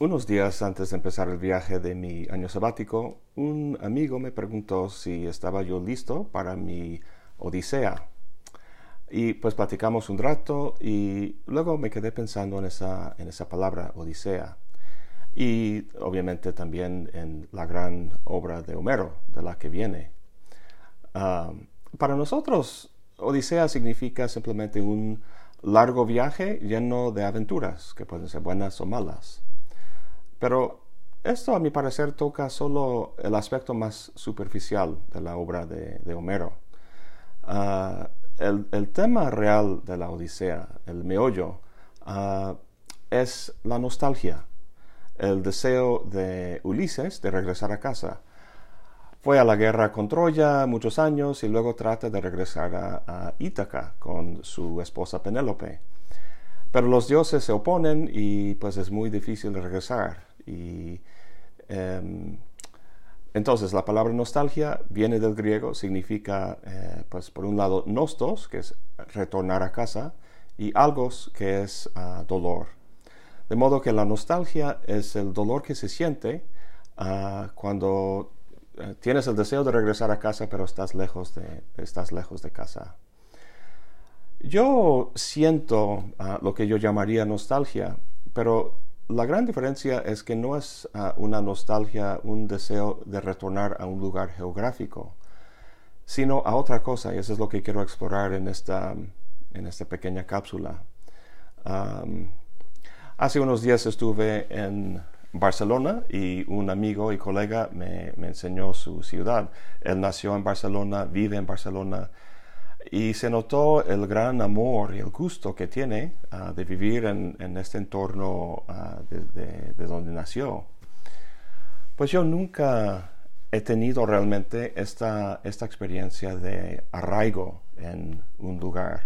Unos días antes de empezar el viaje de mi año sabático, un amigo me preguntó si estaba yo listo para mi Odisea. Y pues platicamos un rato y luego me quedé pensando en esa, en esa palabra, Odisea. Y obviamente también en la gran obra de Homero, de la que viene. Para nosotros, Odisea significa simplemente un largo viaje lleno de aventuras, que pueden ser buenas o malas. Pero esto a mi parecer toca solo el aspecto más superficial de la obra de, Homero. Ah, el, tema real de la Odisea, el meollo, ah, es la nostalgia, el deseo de Ulises de regresar a casa. Fue a la guerra con Troya muchos años y luego trata de regresar a, a Ítaca con su esposa Penélope. Pero los dioses se oponen y pues es muy difícil regresar. Y em, entonces la palabra nostalgia viene del griego, significa, eh, pues por un lado, nostos, que es retornar a casa, y algos, que es ah, dolor. De modo que la nostalgia es el dolor que se siente ah, cuando eh, tienes el deseo de regresar a casa, pero estás lejos de, estás lejos de casa. Yo siento ah, lo que yo llamaría nostalgia, pero la gran diferencia es que no es ah, una nostalgia, un deseo de retornar a un lugar geográfico, sino a otra cosa, y eso es lo que quiero explorar en esta, en esta pequeña cápsula. hace unos días estuve en Barcelona y un amigo y colega me, me enseñó su ciudad. Él nació en Barcelona, vive en Barcelona y se notó el gran amor y el gusto que tiene ah, de vivir en, este entorno ah, de, donde nació. Pues yo nunca he tenido realmente esta, esta experiencia de arraigo en un lugar.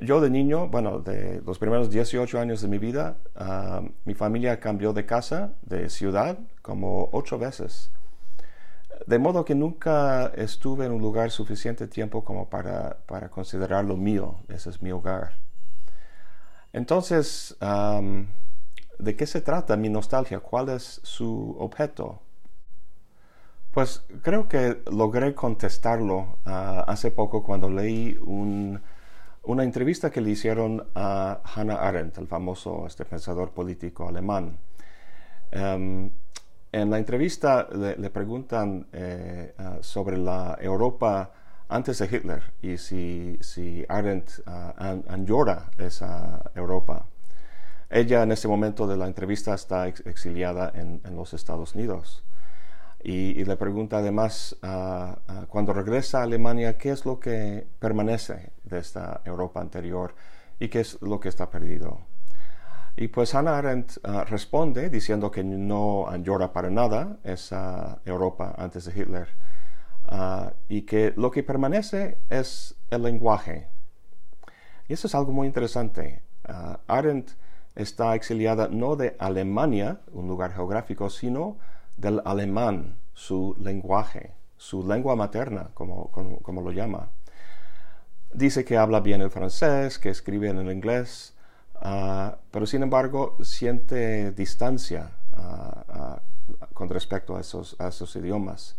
Yo de niño, bueno, de los primeros 18 años de mi vida, ah, mi familia cambió de casa, de ciudad, como ocho veces. De modo que nunca estuve en un lugar suficiente tiempo como para, para considerarlo mío, ese es mi hogar. Entonces, ¿de qué se trata mi nostalgia? ¿Cuál es su objeto? Pues creo que logré contestarlo ah, hace poco cuando leí una entrevista que le hicieron a Hannah Arendt, el famoso este pensador político alemán. Em, en la entrevista le, preguntan eh, ah, sobre la Europa antes de Hitler y si, si Arendt uh, añora esa Europa. Ella en este momento de la entrevista está exiliada en, los Estados Unidos. Y, le pregunta además, ah, cuando regresa a Alemania, ¿qué es lo que permanece de esta Europa anterior y qué es lo que está perdido? Y pues Hannah Arendt ah, responde diciendo que no llora para nada esa Europa antes de Hitler ah, y que lo que permanece es el lenguaje. Y eso es algo muy interesante. Uh, Arendt está exiliada no de Alemania, un lugar geográfico, sino del alemán, su lenguaje, su lengua materna, como, como lo llama. Dice que habla bien el francés, que escribe en el inglés, Ah, pero sin embargo siente distancia ah, ah, con respecto a esos, a esos idiomas.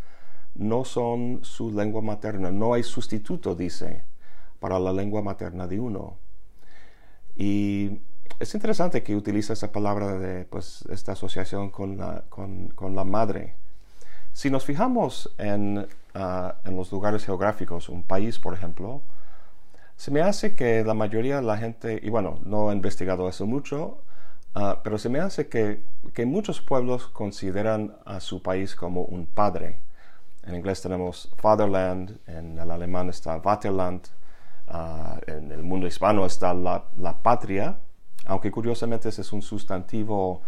No son su lengua materna, no hay sustituto, dice, para la lengua materna de uno. Y es interesante que utiliza esa palabra de pues, esta asociación con la, con, con la madre. Si nos fijamos en, en los lugares geográficos, un país, por ejemplo, se me hace que la mayoría de la gente, y bueno, no he investigado eso mucho, ah, pero se me hace que, que, muchos pueblos consideran a su país como un padre. En inglés tenemos fatherland, en el alemán está Vaterland, ah, en el mundo hispano está la, patria, aunque curiosamente ese es un sustantivo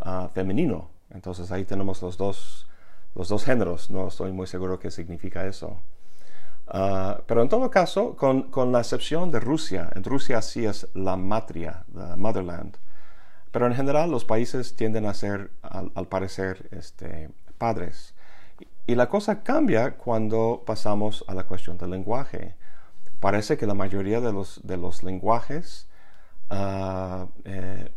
ah, femenino. Entonces ahí tenemos los dos, los dos géneros, no estoy muy seguro qué significa eso. Ah, pero en todo caso, con, con, la excepción de Rusia, en Rusia sí es la matria, la motherland, pero en general los países tienden a ser, al, parecer, este, padres. Y, la cosa cambia cuando pasamos a la cuestión del lenguaje. Parece que la mayoría de los, de los lenguajes uh, eh,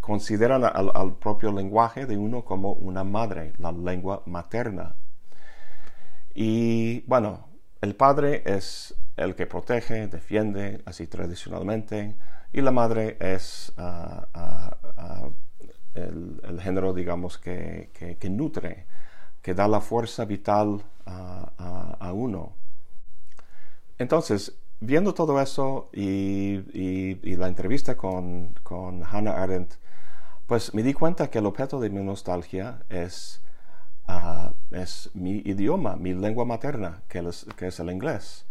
consideran al, propio lenguaje de uno como una madre, la lengua materna. Y bueno, el padre es el que protege, defiende, así tradicionalmente, y la madre es ah, ah, ah, el, género, digamos, que, nutre, que da la fuerza vital a, uno. Entonces, viendo todo eso y, la entrevista con, con, Hannah Arendt, pues me di cuenta que el objeto de mi nostalgia es, es mi idioma, mi lengua materna, que es el inglés.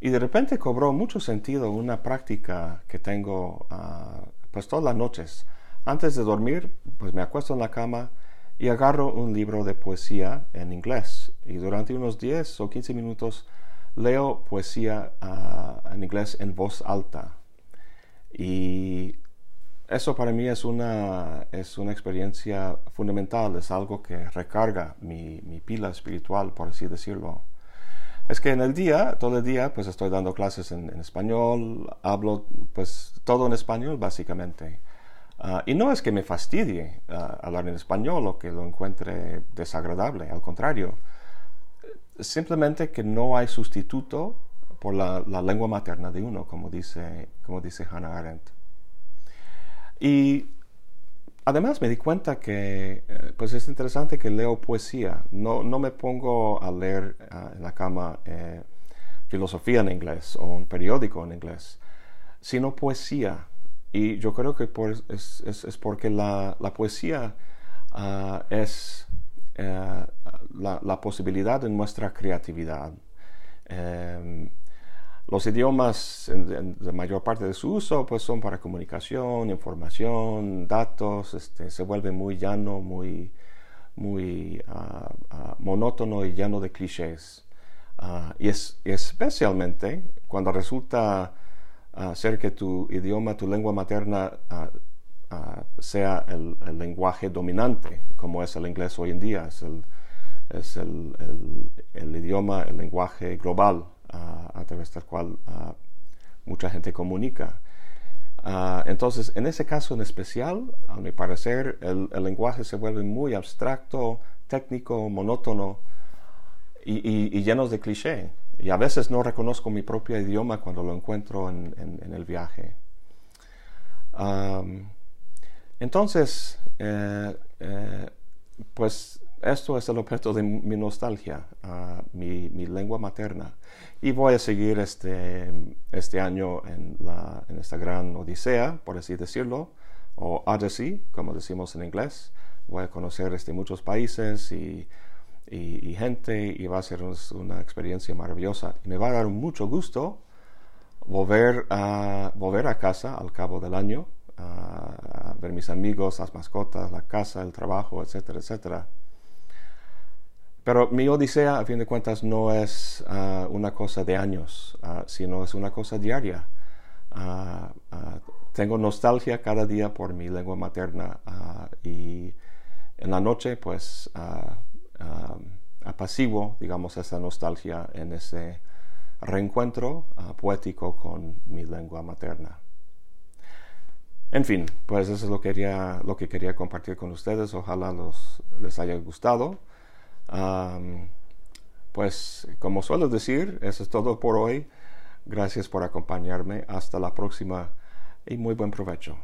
Y de repente cobró mucho sentido una práctica que tengo ah, pues todas las noches. Antes de dormir, pues me acuesto en la cama y agarro un libro de poesía en inglés. Y durante unos 10 o 15 minutos leo poesía ah, en inglés en voz alta. Y eso para mí es una, es una experiencia fundamental, es algo que recarga mi, mi pila espiritual, por así decirlo es que en el día, todo el día, pues estoy dando clases en, español, hablo pues todo en español básicamente. Ah, y no es que me fastidie ah, hablar en español o que lo encuentre desagradable, al contrario. Simplemente que no hay sustituto por la, la lengua materna de uno, como dice, como dice Hannah Arendt. Y Además me di cuenta que eh, pues es interesante que leo poesía. No, no me pongo a leer ah, en la cama eh, filosofía en inglés o un periódico en inglés, sino poesía. Y yo creo que es, es, porque la, la poesía ah, es eh, la, la, posibilidad de nuestra creatividad. Em, los idiomas, en, la mayor parte de su uso, pues son para comunicación, información, datos, este, se vuelve muy llano, muy, muy ah, monótono y lleno de clichés. Ah, y, es, especialmente cuando resulta ser que tu idioma, tu lengua materna sea el, lenguaje dominante, como es el inglés hoy en día, es el idioma, el lenguaje global a través del cual mucha gente comunica. entonces, en ese caso en especial, a mi parecer, el, lenguaje se vuelve muy abstracto, técnico, monótono y, y, llenos de cliché. Y a veces no reconozco mi propio idioma cuando lo encuentro en, el viaje. entonces, eh, eh, pues esto es el objeto de mi nostalgia, mi, lengua materna. Y voy a seguir este, este año en, la, en, esta gran odisea, por así decirlo, o Odyssey, como decimos en inglés. Voy a conocer este, muchos países y, y, gente y va a ser una experiencia maravillosa. Y me va a dar mucho gusto volver a, volver a casa al cabo del año, a ver mis amigos, las mascotas, la casa, el trabajo, etcétera, etcétera. Pero mi odisea, a fin de cuentas, no es ah, una cosa de años, ah, sino es una cosa diaria. Ah, tengo nostalgia cada día por mi lengua materna y en la noche, pues, apaciguo, digamos, esa nostalgia en ese reencuentro poético con mi lengua materna. En fin, pues eso es lo que quería, lo que quería compartir con ustedes. Ojalá les haya gustado pues como suelo decir, eso es todo por hoy. Gracias por acompañarme. Hasta la próxima y muy buen provecho.